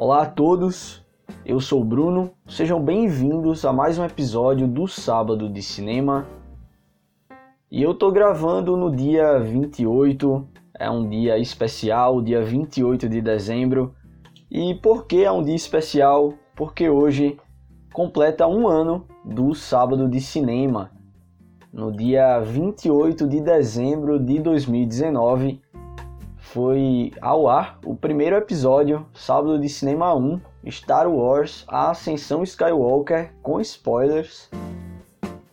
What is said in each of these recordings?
Olá a todos, eu sou o Bruno, sejam bem-vindos a mais um episódio do Sábado de Cinema. E eu tô gravando no dia 28, é um dia especial, dia 28 de dezembro. E por que é um dia especial? Porque hoje completa um ano do Sábado de Cinema. No dia 28 de dezembro de 2019, foi ao ar o primeiro episódio, Sábado de Cinema 1, Star Wars A Ascensão Skywalker, com spoilers.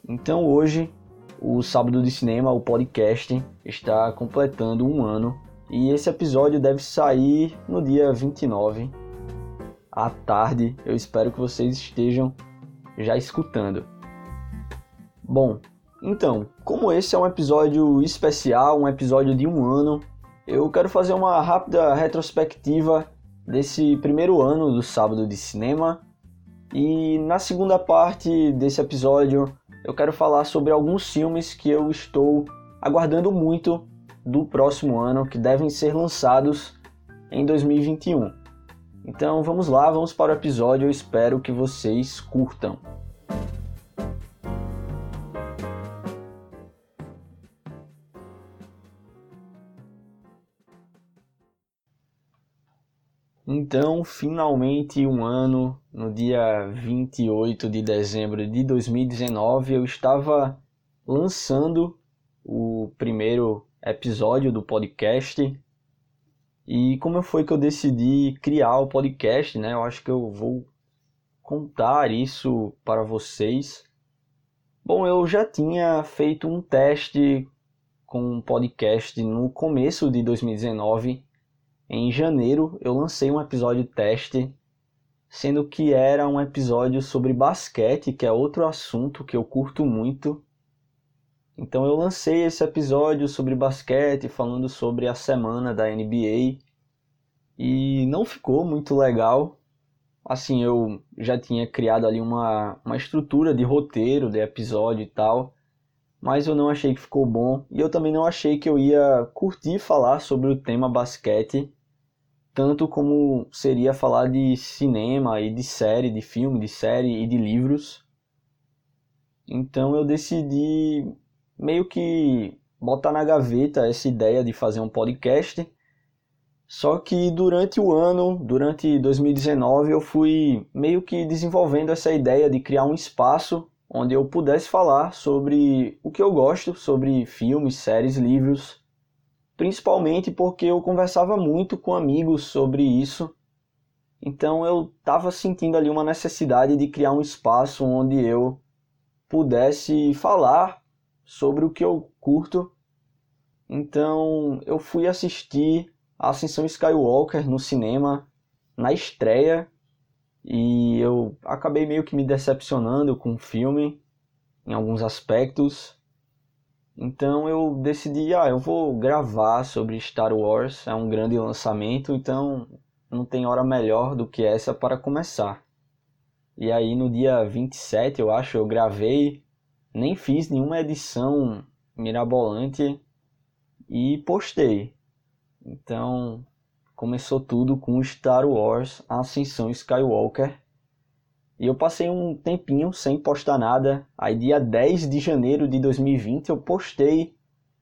Então hoje, o Sábado de Cinema, o podcast, está completando um ano e esse episódio deve sair no dia 29 à tarde. Eu espero que vocês estejam já escutando. Bom, então, como esse é um episódio especial, um episódio de um ano, eu quero fazer uma rápida retrospectiva desse primeiro ano do Sábado de Cinema. E na segunda parte desse episódio, eu quero falar sobre alguns filmes que eu estou aguardando muito do próximo ano, que devem ser lançados em 2021. Então vamos lá, vamos para o episódio, eu espero que vocês curtam. Então, finalmente um ano, no dia 28 de dezembro de 2019, eu estava lançando o primeiro episódio do podcast. E como foi que eu decidi criar o podcast, né? Eu acho que eu vou contar isso para vocês. Bom, eu já tinha feito um teste com um podcast no começo de 2019 em janeiro eu lancei um episódio teste, sendo que era um episódio sobre basquete, que é outro assunto que eu curto muito. Então eu lancei esse episódio sobre basquete, falando sobre a semana da NBA, e não ficou muito legal. Assim, eu já tinha criado ali uma, uma estrutura de roteiro de episódio e tal, mas eu não achei que ficou bom, e eu também não achei que eu ia curtir falar sobre o tema basquete tanto como seria falar de cinema e de série, de filme, de série e de livros. Então eu decidi meio que botar na gaveta essa ideia de fazer um podcast. Só que durante o ano, durante 2019, eu fui meio que desenvolvendo essa ideia de criar um espaço onde eu pudesse falar sobre o que eu gosto, sobre filmes, séries, livros principalmente porque eu conversava muito com amigos sobre isso. Então eu estava sentindo ali uma necessidade de criar um espaço onde eu pudesse falar sobre o que eu curto. Então eu fui assistir a Ascensão Skywalker no cinema na estreia e eu acabei meio que me decepcionando com o filme em alguns aspectos. Então eu decidi, ah, eu vou gravar sobre Star Wars, é um grande lançamento, então não tem hora melhor do que essa para começar. E aí no dia 27, eu acho, eu gravei, nem fiz nenhuma edição mirabolante e postei. Então começou tudo com Star Wars Ascensão Skywalker e eu passei um tempinho sem postar nada. Aí, dia 10 de janeiro de 2020, eu postei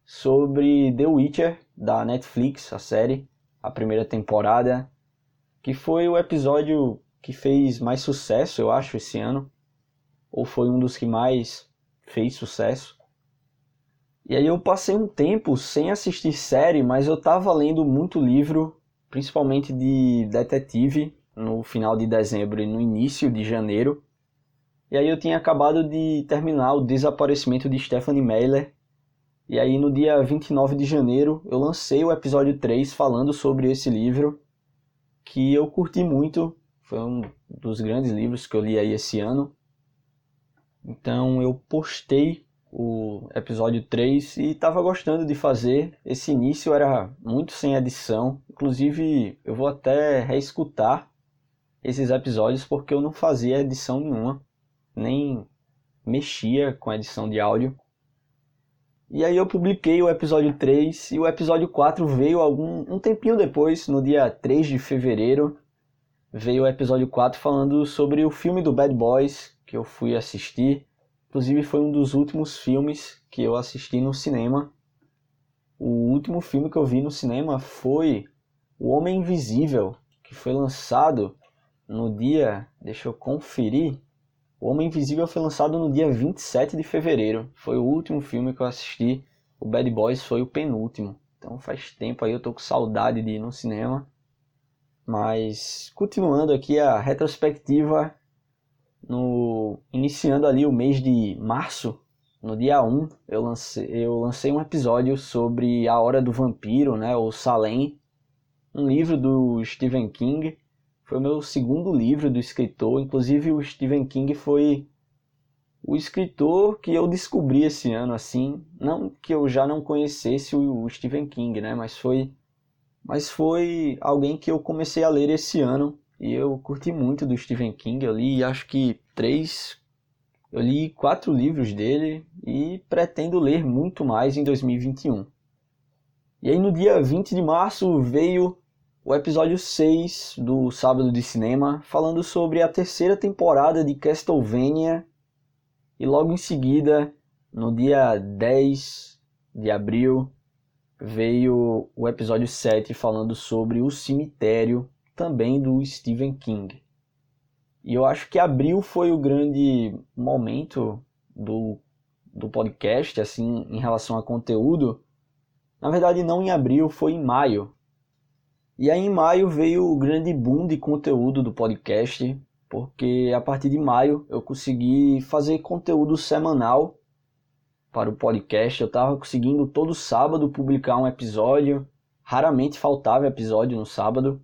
sobre The Witcher da Netflix, a série, a primeira temporada, que foi o episódio que fez mais sucesso, eu acho, esse ano, ou foi um dos que mais fez sucesso. E aí eu passei um tempo sem assistir série, mas eu tava lendo muito livro, principalmente de detetive, no final de dezembro e no início de janeiro. E aí eu tinha acabado de terminar o desaparecimento de Stephanie Meyer. E aí no dia 29 de janeiro eu lancei o episódio 3 falando sobre esse livro que eu curti muito, foi um dos grandes livros que eu li aí esse ano. Então eu postei o episódio 3 e estava gostando de fazer. Esse início era muito sem edição, inclusive eu vou até reescutar esses episódios porque eu não fazia edição nenhuma, nem mexia com a edição de áudio. E aí eu publiquei o episódio 3 e o episódio 4 veio algum um tempinho depois, no dia 3 de fevereiro. veio o episódio 4 falando sobre o filme do Bad Boys que eu fui assistir. Inclusive foi um dos últimos filmes que eu assisti no cinema. O último filme que eu vi no cinema foi O Homem Invisível, que foi lançado no dia, deixa eu conferir. O Homem Invisível foi lançado no dia 27 de fevereiro. Foi o último filme que eu assisti. O Bad Boys foi o penúltimo. Então faz tempo aí eu tô com saudade de ir no cinema. Mas continuando aqui a retrospectiva no iniciando ali o mês de março, no dia 1, eu lancei, eu lancei um episódio sobre A Hora do Vampiro, né, ou Salem, um livro do Stephen King. Foi o meu segundo livro do escritor, inclusive o Stephen King foi o escritor que eu descobri esse ano, assim, não que eu já não conhecesse o Stephen King, né, mas foi, mas foi alguém que eu comecei a ler esse ano e eu curti muito do Stephen King. Eu li, acho que três, eu li quatro livros dele e pretendo ler muito mais em 2021. E aí no dia 20 de março veio o episódio 6 do Sábado de Cinema, falando sobre a terceira temporada de Castlevania e logo em seguida, no dia 10 de abril, veio o episódio 7 falando sobre o cemitério, também do Stephen King. E eu acho que abril foi o grande momento do, do podcast, assim, em relação a conteúdo. Na verdade, não em abril, foi em maio. E aí em maio veio o grande boom de conteúdo do podcast, porque a partir de maio eu consegui fazer conteúdo semanal para o podcast. Eu estava conseguindo todo sábado publicar um episódio, raramente faltava episódio no sábado.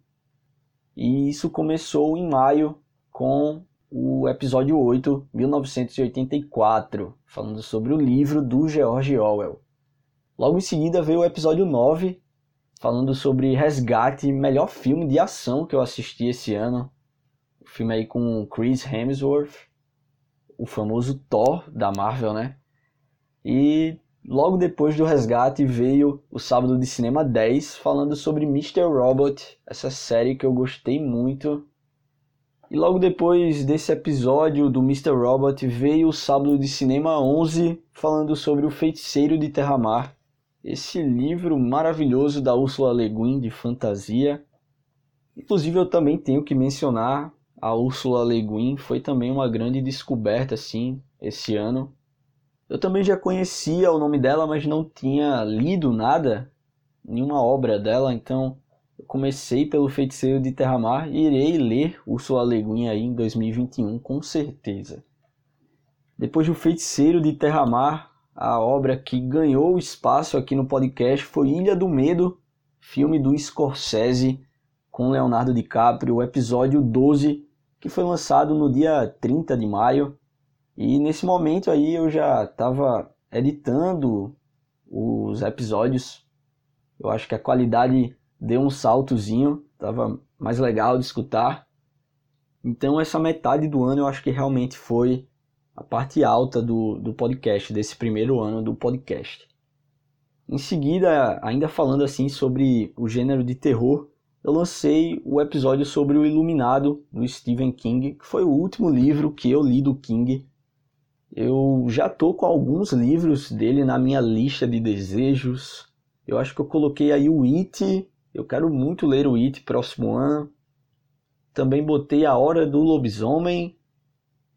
E isso começou em maio com o episódio 8, 1984, falando sobre o livro do George Orwell. Logo em seguida veio o episódio 9, falando sobre Resgate, melhor filme de ação que eu assisti esse ano, filme aí com Chris Hemsworth, o famoso Thor da Marvel, né? E logo depois do resgate veio o Sábado de Cinema 10, falando sobre Mr. Robot, essa série que eu gostei muito. E logo depois desse episódio do Mr. Robot veio o Sábado de Cinema 11, falando sobre O Feiticeiro de Terramar, esse livro maravilhoso da Ursula Le Guin de fantasia. Inclusive eu também tenho que mencionar a Ursula Le Guin foi também uma grande descoberta assim esse ano. Eu também já conhecia o nome dela, mas não tinha lido nada, nenhuma obra dela, então eu comecei pelo Feiticeiro de Terramar e irei ler Ursula Le Guin aí em 2021 com certeza. Depois do Feiticeiro de Terramar, a obra que ganhou espaço aqui no podcast foi Ilha do Medo, filme do Scorsese com Leonardo DiCaprio, o episódio 12 que foi lançado no dia 30 de maio. E nesse momento aí eu já estava editando os episódios. Eu acho que a qualidade deu um saltozinho, estava mais legal de escutar. Então essa metade do ano eu acho que realmente foi a parte alta do, do podcast, desse primeiro ano do podcast. Em seguida, ainda falando assim sobre o gênero de terror, eu lancei o episódio sobre o Iluminado do Stephen King, que foi o último livro que eu li do King. Eu já tô com alguns livros dele na minha lista de desejos. Eu acho que eu coloquei aí o It. Eu quero muito ler o It próximo ano. Também botei A Hora do Lobisomem.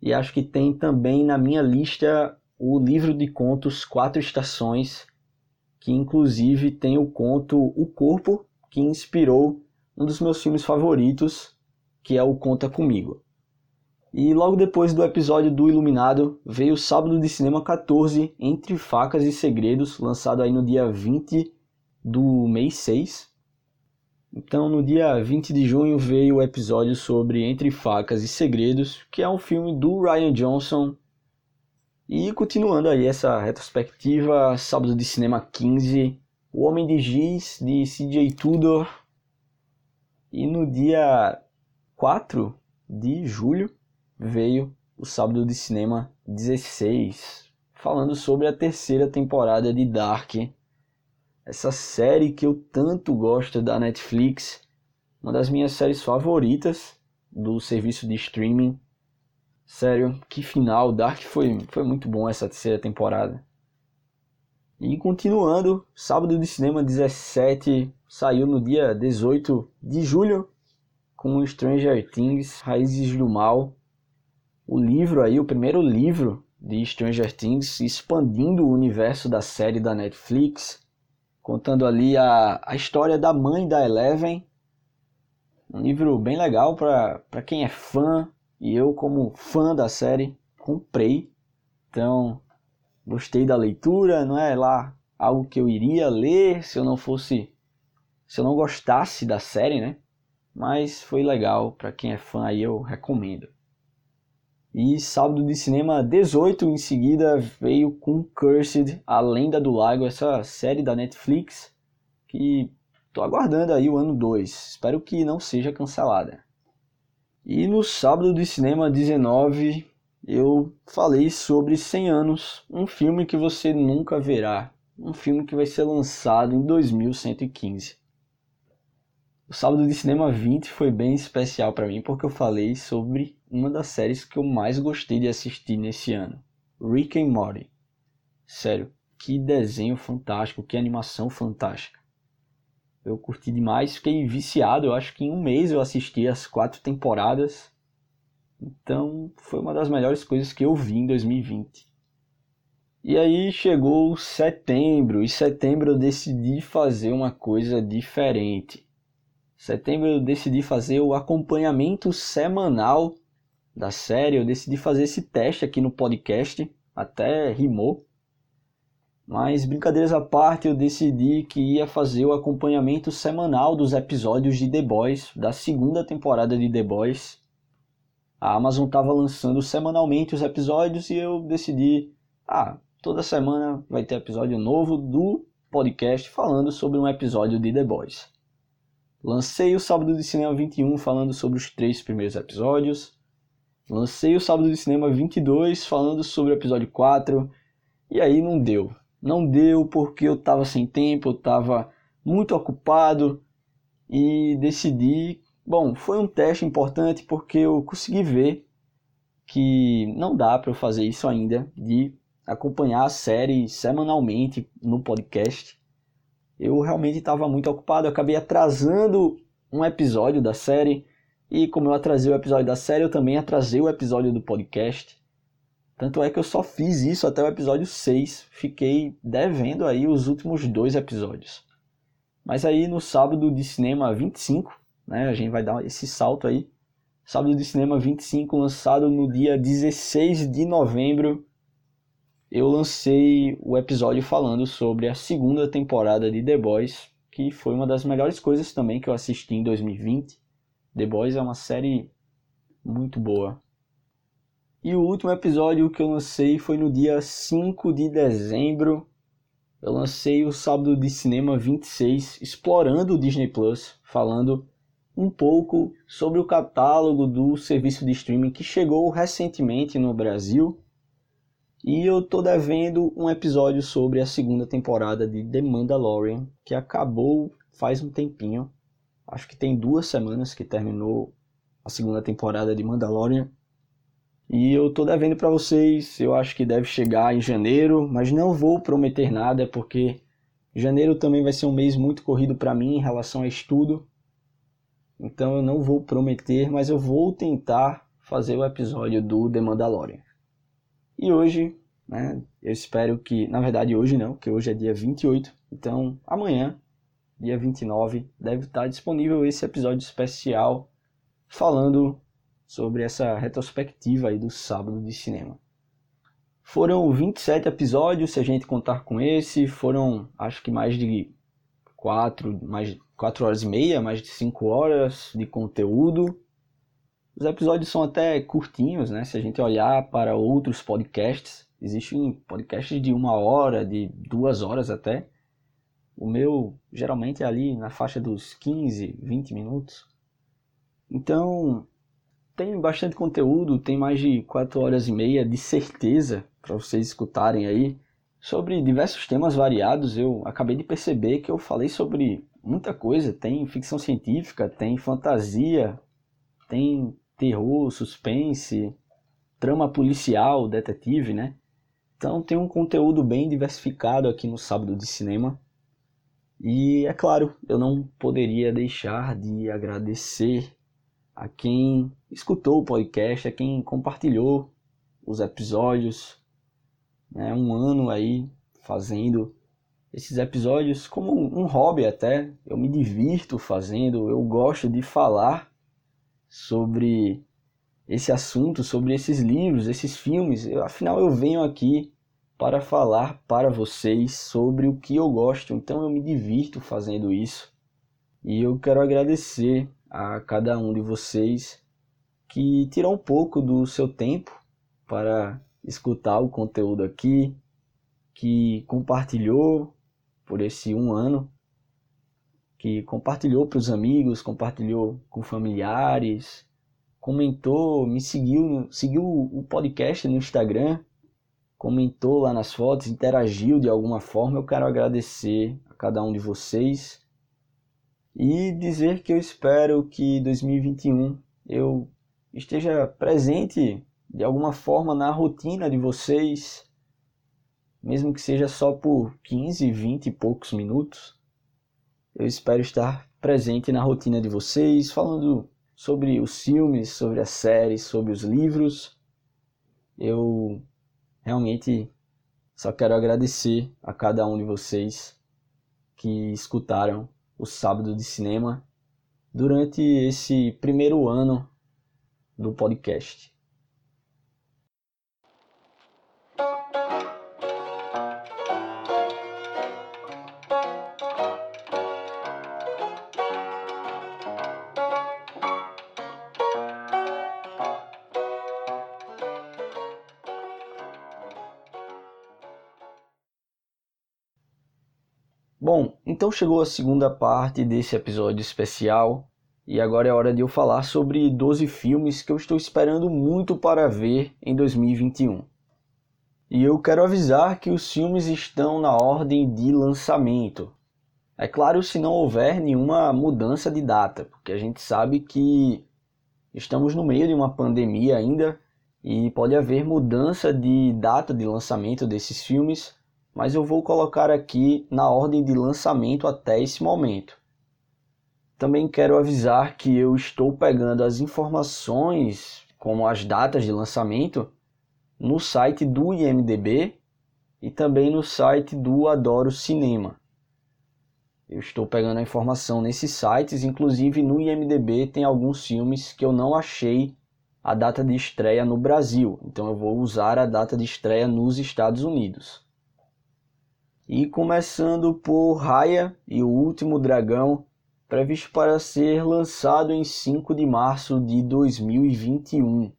E acho que tem também na minha lista o livro de contos Quatro Estações, que inclusive tem o conto O Corpo, que inspirou um dos meus filmes favoritos, que é o Conta Comigo. E logo depois do episódio do Iluminado, veio o Sábado de Cinema 14, Entre Facas e Segredos, lançado aí no dia 20 do mês 6. Então, no dia 20 de junho veio o episódio sobre Entre Facas e Segredos, que é um filme do Ryan Johnson. E continuando aí essa retrospectiva, Sábado de Cinema 15, O Homem de Giz, de CJ Tudor, e no dia 4 de julho veio o Sábado de Cinema 16, falando sobre a terceira temporada de Dark. Essa série que eu tanto gosto da Netflix, uma das minhas séries favoritas. do serviço de streaming. Sério, que final. Dark foi, foi muito bom essa terceira temporada. E continuando, sábado de cinema 17 saiu no dia 18 de julho com Stranger Things, Raízes do Mal. O livro aí, o primeiro livro de Stranger Things, expandindo o universo da série da Netflix, contando ali a, a história da mãe da Eleven. Um livro bem legal para quem é fã, e eu, como fã da série, comprei. Então, gostei da leitura, não é lá algo que eu iria ler se eu não fosse se eu não gostasse da série, né? Mas foi legal, para quem é fã aí eu recomendo. E sábado de cinema 18 em seguida veio com Cursed, A Lenda do Lago, essa série da Netflix que tô aguardando aí o ano 2. Espero que não seja cancelada. E no sábado de cinema 19 eu falei sobre 100 anos, um filme que você nunca verá, um filme que vai ser lançado em 2115. O sábado de cinema 20 foi bem especial para mim porque eu falei sobre uma das séries que eu mais gostei de assistir nesse ano, Rick and Morty. Sério, que desenho fantástico, que animação fantástica. Eu curti demais, fiquei viciado. Eu acho que em um mês eu assisti as quatro temporadas então foi uma das melhores coisas que eu vi em 2020. E aí chegou setembro, e setembro eu decidi fazer uma coisa diferente. Setembro eu decidi fazer o acompanhamento semanal da série, eu decidi fazer esse teste aqui no podcast, até rimou. Mas brincadeiras à parte, eu decidi que ia fazer o acompanhamento semanal dos episódios de The Boys, da segunda temporada de The Boys, a Amazon estava lançando semanalmente os episódios e eu decidi, ah, toda semana vai ter episódio novo do podcast falando sobre um episódio de The Boys. Lancei o Sábado de Cinema 21 falando sobre os três primeiros episódios. Lancei o Sábado de Cinema 22 falando sobre o episódio 4. E aí não deu. Não deu porque eu estava sem tempo, eu estava muito ocupado e decidi Bom, foi um teste importante porque eu consegui ver que não dá para eu fazer isso ainda, de acompanhar a série semanalmente no podcast. Eu realmente estava muito ocupado, eu acabei atrasando um episódio da série, e como eu atrasei o episódio da série, eu também atrasei o episódio do podcast. Tanto é que eu só fiz isso até o episódio 6, fiquei devendo aí os últimos dois episódios. Mas aí no sábado de cinema 25, né? A gente vai dar esse salto aí. Sábado de Cinema 25, lançado no dia 16 de novembro. Eu lancei o episódio falando sobre a segunda temporada de The Boys, que foi uma das melhores coisas também que eu assisti em 2020. The Boys é uma série muito boa. E o último episódio que eu lancei foi no dia 5 de dezembro. Eu lancei o Sábado de Cinema 26, explorando o Disney Plus, falando um pouco sobre o catálogo do serviço de streaming que chegou recentemente no Brasil. E eu tô devendo um episódio sobre a segunda temporada de The Mandalorian, que acabou faz um tempinho. Acho que tem duas semanas que terminou a segunda temporada de Mandalorian. E eu tô devendo para vocês, eu acho que deve chegar em janeiro, mas não vou prometer nada porque janeiro também vai ser um mês muito corrido para mim em relação a estudo. Então eu não vou prometer, mas eu vou tentar fazer o episódio do The Mandalorian. E hoje, né, eu espero que, na verdade hoje não, que hoje é dia 28, então amanhã, dia 29, deve estar disponível esse episódio especial falando sobre essa retrospectiva aí do sábado de cinema. Foram 27 episódios, se a gente contar com esse, foram acho que mais de quatro, mais 4 horas e meia, mais de 5 horas de conteúdo. Os episódios são até curtinhos, né? Se a gente olhar para outros podcasts, existem podcasts de uma hora, de duas horas até. O meu geralmente é ali na faixa dos 15, 20 minutos. Então, tem bastante conteúdo, tem mais de 4 horas e meia de certeza para vocês escutarem aí sobre diversos temas variados. Eu acabei de perceber que eu falei sobre muita coisa. Tem ficção científica, tem fantasia, tem terror, suspense, trama policial, detetive, né? Então tem um conteúdo bem diversificado aqui no Sábado de Cinema. E é claro, eu não poderia deixar de agradecer a quem escutou o podcast, a quem compartilhou os episódios. Né? Um ano aí fazendo esses episódios como um hobby até. Eu me divirto fazendo, eu gosto de falar sobre esse assunto, sobre esses livros, esses filmes. Eu, afinal, eu venho aqui para falar para vocês sobre o que eu gosto, então eu me divirto fazendo isso. E eu quero agradecer a cada um de vocês que tirou um pouco do seu tempo para escutar o conteúdo aqui, que compartilhou por esse um ano, que compartilhou para os amigos, compartilhou com familiares, comentou, me seguiu, seguiu o podcast no Instagram, comentou lá nas fotos, interagiu de alguma forma. Eu quero agradecer a cada um de vocês e dizer que eu espero que 2021 eu esteja presente de alguma forma na rotina de vocês, mesmo que seja só por 15, 20 e poucos minutos. Eu espero estar presente na rotina de vocês, falando sobre os filmes, sobre as séries, sobre os livros. Eu realmente só quero agradecer a cada um de vocês que escutaram o Sábado de Cinema durante esse primeiro ano do podcast. Então chegou a segunda parte desse episódio especial e agora é hora de eu falar sobre 12 filmes que eu estou esperando muito para ver em 2021. E eu quero avisar que os filmes estão na ordem de lançamento. É claro, se não houver nenhuma mudança de data, porque a gente sabe que estamos no meio de uma pandemia ainda e pode haver mudança de data de lançamento desses filmes mas eu vou colocar aqui na ordem de lançamento até esse momento. Também quero avisar que eu estou pegando as informações, como as datas de lançamento, no site do IMDB e também no site do Adoro Cinema. Eu estou pegando a informação nesses sites, inclusive no IMDB tem alguns filmes que eu não achei a data de estreia no Brasil, então eu vou usar a data de estreia nos Estados Unidos. E começando por Raya e o Último Dragão, previsto para ser lançado em 5 de março de 2021.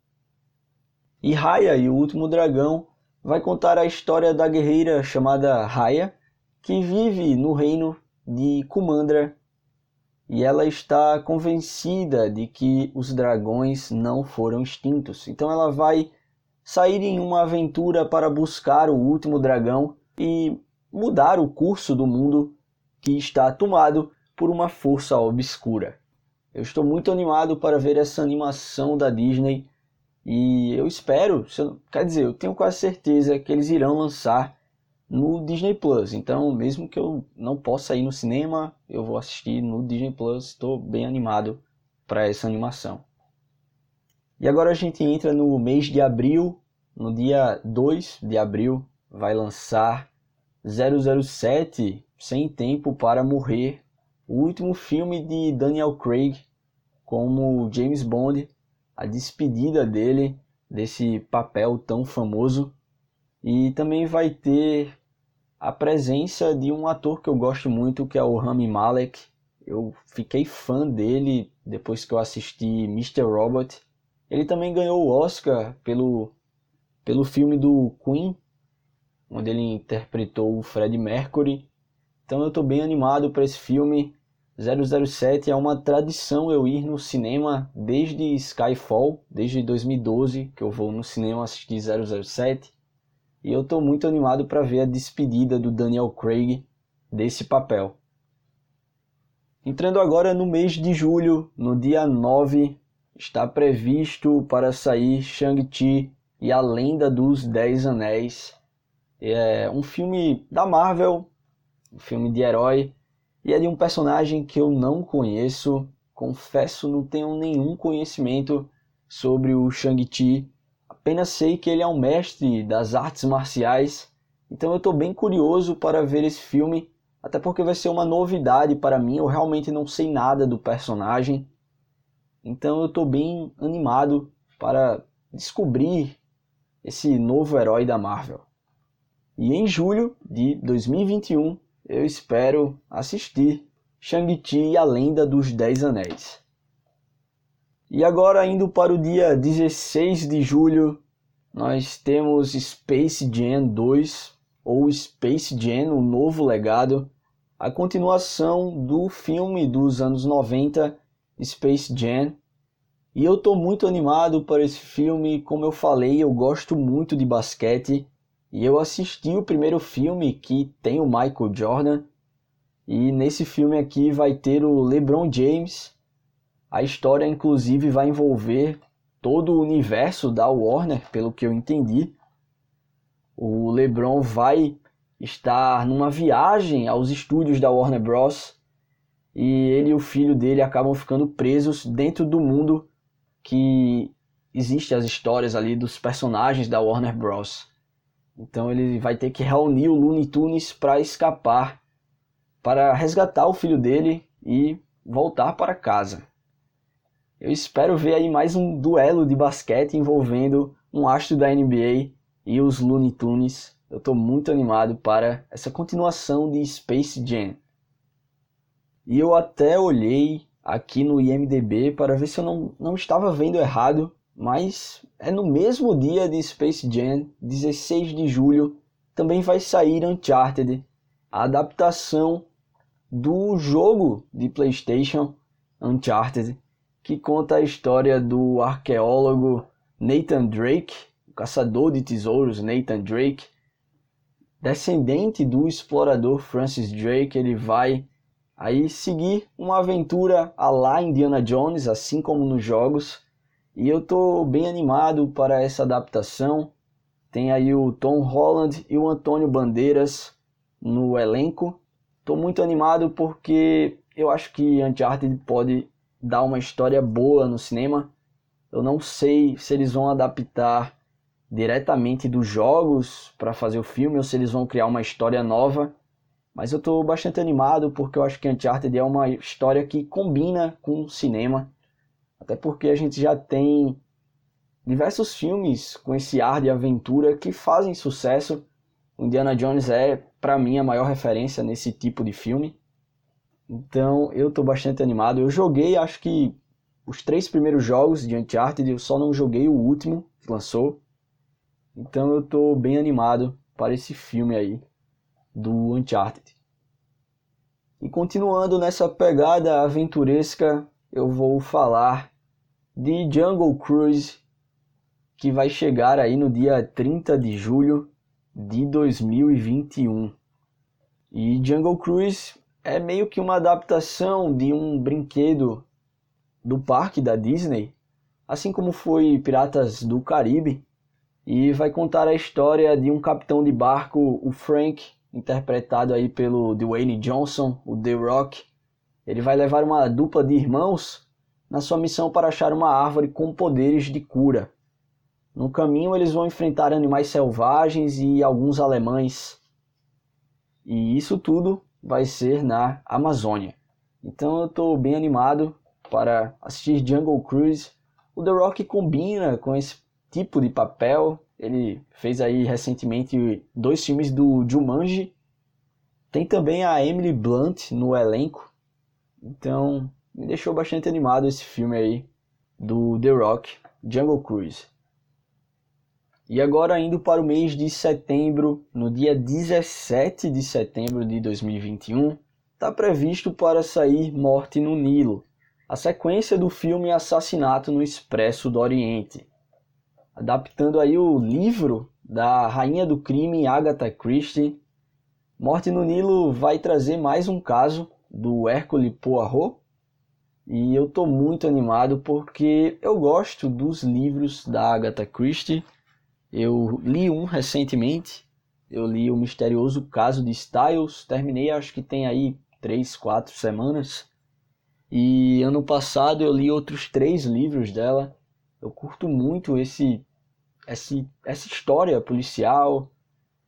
E Raya e o Último Dragão vai contar a história da guerreira chamada Raya, que vive no reino de Kumandra e ela está convencida de que os dragões não foram extintos. Então ela vai sair em uma aventura para buscar o último dragão e mudar o curso do mundo que está tomado por uma força obscura. Eu estou muito animado para ver essa animação da Disney e eu espero, quer dizer, eu tenho quase certeza que eles irão lançar no Disney Plus. Então, mesmo que eu não possa ir no cinema, eu vou assistir no Disney Plus. Estou bem animado para essa animação. E agora a gente entra no mês de abril. No dia 2 de abril vai lançar 007 Sem Tempo para Morrer, o último filme de Daniel Craig como James Bond, a despedida dele desse papel tão famoso. E também vai ter a presença de um ator que eu gosto muito, que é o Rami Malek. Eu fiquei fã dele depois que eu assisti Mr. Robot. Ele também ganhou o Oscar pelo, pelo filme do Queen, onde ele interpretou o Fred Mercury. Então eu estou bem animado para esse filme. 007 é uma tradição eu ir no cinema desde Skyfall, desde 2012 que eu vou no cinema assistir 007. E eu estou muito animado para ver a despedida do Daniel Craig desse papel. Entrando agora no mês de julho, no dia 9, está previsto para sair Shang-Chi e a Lenda dos Dez Anéis. É um filme da Marvel, um filme de herói, e é de um personagem que eu não conheço. Confesso, não tenho nenhum conhecimento sobre o Shang-Chi. Apenas sei que ele é um mestre das artes marciais. Então eu estou bem curioso para ver esse filme, até porque vai ser uma novidade para mim. Eu realmente não sei nada do personagem. Então eu estou bem animado para descobrir esse novo herói da Marvel. E em julho de 2021 eu espero assistir Shang-Chi e a Lenda dos Dez Anéis. E agora, indo para o dia 16 de julho, nós temos Space Jam 2, ou Space Jam, o novo legado, a continuação do filme dos anos 90, Space Jam. E eu estou muito animado para esse filme, como eu falei, eu gosto muito de basquete e eu assisti o primeiro filme que tem o Michael Jordan. E nesse filme aqui vai ter o LeBron James. A história, inclusive, vai envolver todo o universo da Warner, pelo que eu entendi. O LeBron vai estar numa viagem aos estúdios da Warner Bros. E ele e o filho dele acabam ficando presos dentro do mundo que existe as histórias ali dos personagens da Warner Bros. Então ele vai ter que reunir o Looney Tunes para escapar, para resgatar o filho dele e voltar para casa. Eu espero ver aí mais um duelo de basquete envolvendo um astro da NBA e os Looney Tunes. Eu estou muito animado para essa continuação de Space Jam. E eu até olhei aqui no IMDB para ver se eu não, não estava vendo errado mas é no mesmo dia de Space Jam, 16 de julho, também vai sair Uncharted, a adaptação do jogo de PlayStation Uncharted, que conta a história do arqueólogo Nathan Drake, o caçador de tesouros Nathan Drake, descendente do explorador Francis Drake, ele vai aí seguir uma aventura a lá Indiana Jones, assim como nos jogos, e eu tô bem animado para essa adaptação. Tem aí o Tom Holland e o Antônio Bandeiras no elenco. Tô muito animado porque eu acho que Uncharted pode dar uma história boa no cinema. Eu não sei se eles vão adaptar diretamente dos jogos para fazer o filme ou se eles vão criar uma história nova. Mas eu estou bastante animado porque eu acho que Uncharted é uma história que combina com o cinema. Até porque a gente já tem diversos filmes com esse ar de aventura que fazem sucesso. Indiana Jones é, para mim, a maior referência nesse tipo de filme. Então eu estou bastante animado. Eu joguei, acho que os três primeiros jogos de Uncharted, eu só não joguei o último que lançou. Então eu estou bem animado para esse filme aí do Uncharted. E continuando nessa pegada aventuresca, eu vou falar de Jungle Cruise, que vai chegar aí no dia 30 de julho de 2021. E Jungle Cruise é meio que uma adaptação de um brinquedo do parque da Disney, assim como foi Piratas do Caribe, e vai contar a história de um capitão de barco, o Frank, interpretado aí pelo Dwayne Johnson, o The Rock. Ele vai levar uma dupla de irmãos na sua missão para achar uma árvore com poderes de cura. No caminho, eles vão enfrentar animais selvagens e alguns alemães. E isso tudo vai ser na Amazônia. Então eu estou bem animado para assistir Jungle Cruise. O The Rock combina com esse tipo de papel. Ele fez aí recentemente dois filmes do Jumanji. Tem também a Emily Blunt no elenco. Então me deixou bastante animado esse filme aí do The Rock, Jungle Cruise. E agora indo para o mês de setembro, no dia 17 de setembro de 2021, está previsto para sair Morte no Nilo, a sequência do filme Assassinato no Expresso do Oriente. Adaptando aí o livro da rainha do crime Agatha Christie, Morte no Nilo vai trazer mais um caso do Hercule Poirot, E eu tô muito animado porque eu gosto dos livros da Agatha Christie. Eu li um recentemente, eu li o misterioso caso de Styles, terminei acho que tem aí três, quatro semanas. E ano passado eu li outros três livros dela. Eu curto muito esse, esse essa história policial,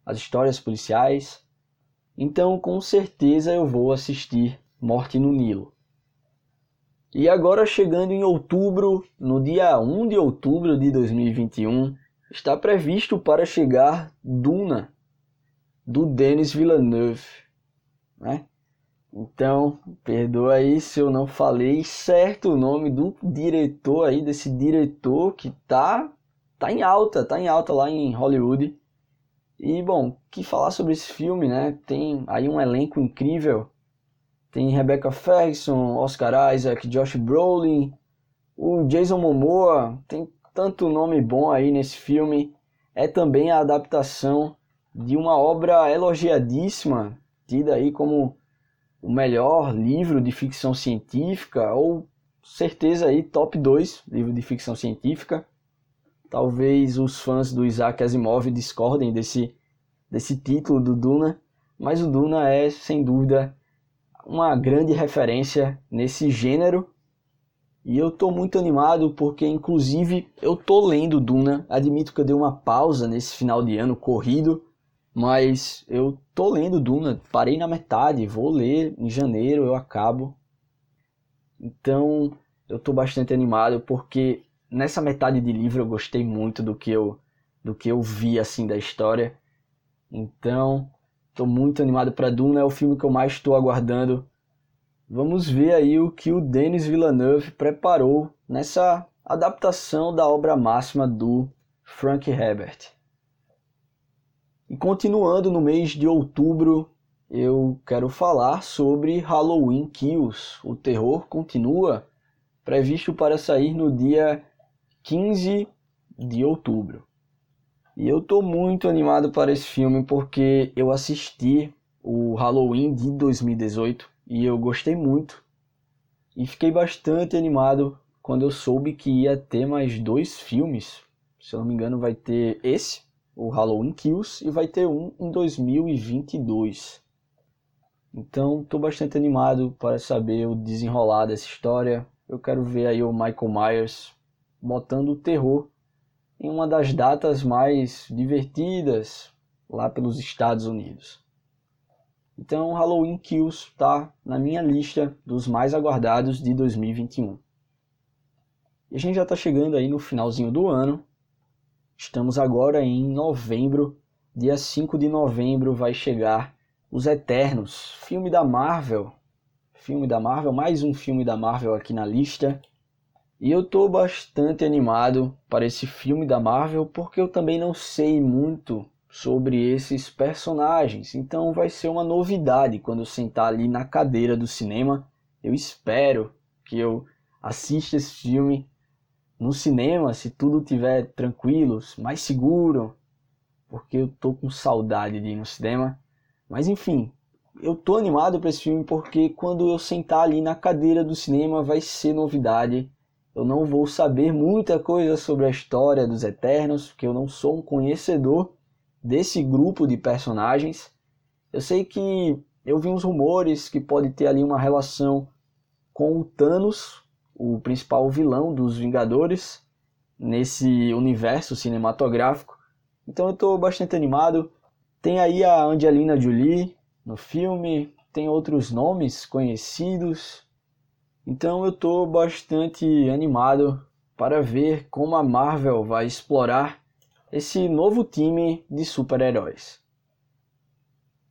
as histórias policiais. Então, com certeza eu vou assistir Morte no Nilo. E agora chegando em outubro, no dia 1 de outubro de 2021, está previsto para chegar Duna, do Denis Villeneuve, né? Então, perdoa aí se eu não falei certo o nome do diretor aí, desse diretor que tá, tá em alta, tá em alta lá em Hollywood. E, bom, que falar sobre esse filme, né? Tem aí um elenco incrível. Tem Rebecca Ferguson, Oscar Isaac, Josh Brolin, o Jason Momoa. Tem tanto nome bom aí nesse filme. É também a adaptação de uma obra elogiadíssima, tida aí como o melhor livro de ficção científica, ou certeza aí top 2 livro de ficção científica. Talvez os fãs do Isaac Asimov discordem desse, desse título do Duna, mas o Duna é, sem dúvida, uma grande referência nesse gênero. E eu estou muito animado porque, inclusive, eu estou lendo Duna. Admito que eu dei uma pausa nesse final de ano corrido, mas eu tô lendo Duna, parei na metade, vou ler em janeiro, eu acabo. Então, eu tô bastante animado porque nessa metade de livro eu gostei muito do que eu do que eu vi assim da história. Então, tô muito animado para Duna, é o filme que eu mais estou aguardando. Vamos ver aí o que o Denis Villeneuve preparou nessa adaptação da obra máxima do Frank Herbert. E continuando no mês de outubro, eu quero falar sobre Halloween Kills. O terror continua, previsto para sair no dia 15 de outubro. E eu tô muito animado para esse filme porque eu assisti o Halloween de 2018 e eu gostei muito. E fiquei bastante animado quando eu soube que ia ter mais dois filmes. Se eu não me engano, vai ter esse o Halloween Kills, e vai ter um em 2022. Então, estou bastante animado para saber o desenrolar dessa história. Eu quero ver aí o Michael Myers botando o terror em uma das datas mais divertidas lá pelos Estados Unidos. Então, Halloween Kills está na minha lista dos mais aguardados de 2021. E a gente já está chegando aí no finalzinho do ano Estamos agora em novembro, dia 5 de novembro vai chegar Os Eternos, filme da Marvel. Filme da Marvel, mais um filme da Marvel aqui na lista. E eu tô bastante animado para esse filme da Marvel porque eu também não sei muito sobre esses personagens. Então vai ser uma novidade quando eu sentar ali na cadeira do cinema. Eu espero que eu assista esse filme no cinema, se tudo tiver tranquilo, mais seguro, porque eu tô com saudade de ir no cinema. Mas enfim, eu tô animado para esse filme porque quando eu sentar ali na cadeira do cinema vai ser novidade. Eu não vou saber muita coisa sobre a história dos Eternos, porque eu não sou um conhecedor desse grupo de personagens. Eu sei que eu vi uns rumores que pode ter ali uma relação com o Thanos, o principal vilão dos Vingadores nesse universo cinematográfico. Então eu estou bastante animado. Tem aí a Angelina Jolie no filme, tem outros nomes conhecidos. Então eu estou bastante animado para ver como a Marvel vai explorar esse novo time de super-heróis.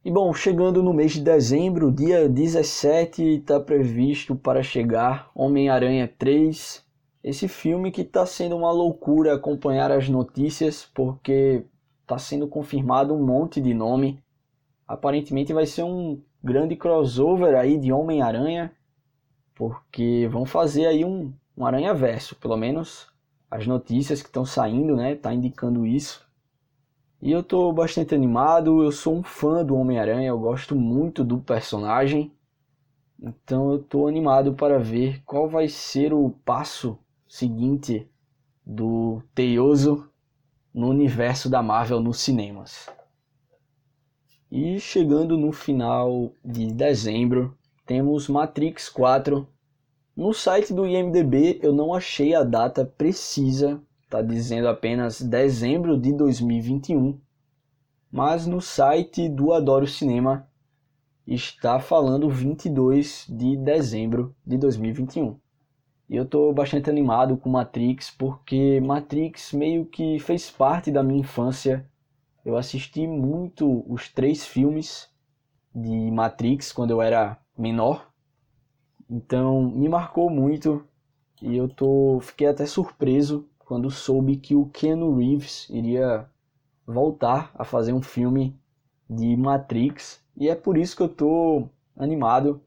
E bom, chegando no mês de dezembro, dia 17, está previsto para chegar Homem-Aranha 3. Esse filme que está sendo uma loucura acompanhar as notícias, porque está sendo confirmado um monte de nome. Aparentemente vai ser um grande crossover aí de Homem-Aranha, porque vão fazer aí um, um Aranha Verso, pelo menos as notícias que estão saindo, né, tá indicando isso. E eu tô bastante animado, eu sou um fã do Homem-Aranha, eu gosto muito do personagem. Então eu estou animado para ver qual vai ser o passo seguinte do Teioso no universo da Marvel nos cinemas. E chegando no final de dezembro, temos Matrix 4. No site do IMDb eu não achei a data precisa, está dizendo apenas dezembro de 2021, mas no site do Adoro Cinema está falando 22 de dezembro de 2021. E eu estou bastante animado com Matrix porque Matrix meio que fez parte da minha infância eu assisti muito os três filmes de Matrix quando eu era menor. Então me marcou muito e eu tô fiquei até surpreso quando soube que o Keanu Reeves iria voltar a fazer um filme de Matrix e é por isso que eu tô animado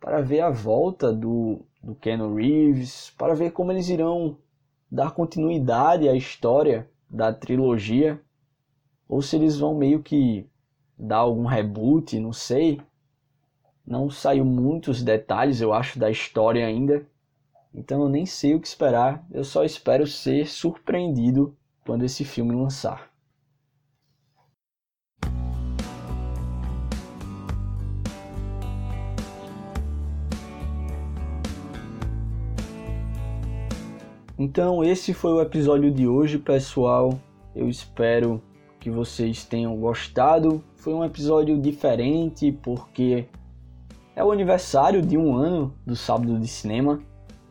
para ver a volta do, do Keanu Reeves, para ver como eles irão dar continuidade à história da trilogia ou se eles vão meio que dar algum reboot, não sei. Não saiu muitos detalhes, eu acho, da história ainda. Então eu nem sei o que esperar. Eu só espero ser surpreendido quando esse filme lançar. Então esse foi o episódio de hoje, pessoal. Eu espero que vocês tenham gostado. Foi um episódio diferente porque é o aniversário de um ano do Sábado de Cinema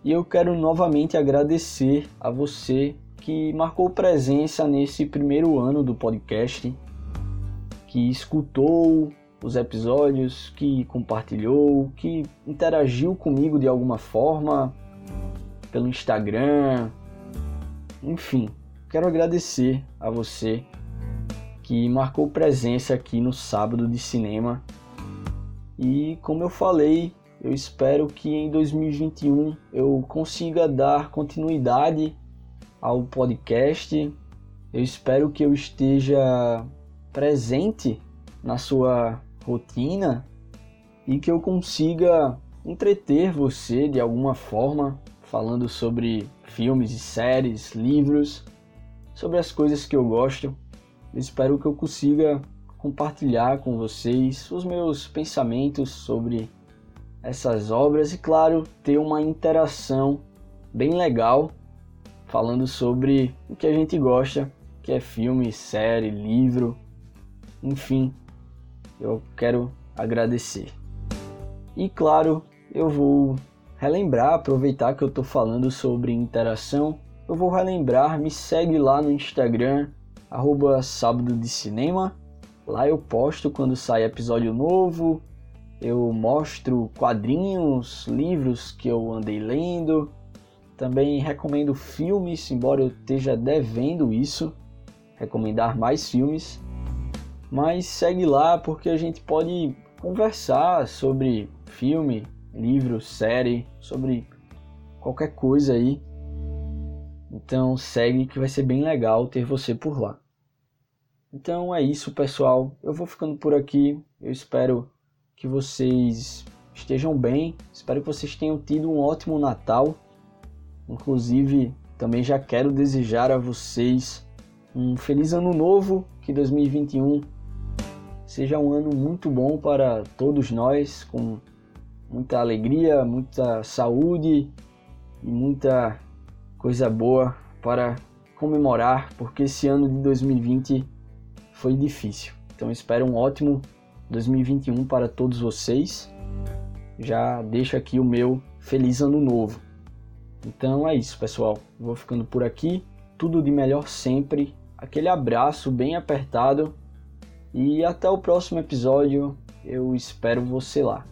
e eu quero novamente agradecer a você que marcou presença nesse primeiro ano do podcast, que escutou os episódios, que compartilhou, que interagiu comigo de alguma forma pelo Instagram. Enfim, quero agradecer a você que marcou presença aqui no sábado de cinema. E como eu falei, eu espero que em 2021 eu consiga dar continuidade ao podcast. Eu espero que eu esteja presente na sua rotina e que eu consiga entreter você de alguma forma, falando sobre filmes e séries, livros, sobre as coisas que eu gosto. Espero que eu consiga compartilhar com vocês os meus pensamentos sobre essas obras e, claro, ter uma interação bem legal falando sobre o que a gente gosta, que é filme, série, livro, enfim. Eu quero agradecer. E claro, eu vou relembrar, aproveitar que eu estou falando sobre interação, eu vou relembrar, me segue lá no Instagram, arroba sábado de cinema. Lá eu posto quando sai episódio novo, eu mostro quadrinhos, livros que eu andei lendo. Também recomendo filmes, embora eu esteja devendo isso, recomendar mais filmes. Mas segue lá porque a gente pode conversar sobre filme, livro, série, sobre qualquer coisa aí. Então segue que vai ser bem legal ter você por lá. Então é isso, pessoal. Eu vou ficando por aqui. Eu espero que vocês estejam bem. Espero que vocês tenham tido um ótimo Natal. Inclusive, também já quero desejar a vocês um feliz ano novo, que 2021 seja um ano muito bom para todos nós, com muita alegria, muita saúde e muita coisa boa para comemorar, porque esse ano de 2020 foi difícil. Então espero um ótimo 2021 para todos vocês. Já deixo aqui o meu feliz ano novo. Então é isso, pessoal. Vou ficando por aqui. Tudo de melhor sempre. Aquele abraço bem apertado e até o próximo episódio. Eu espero você lá.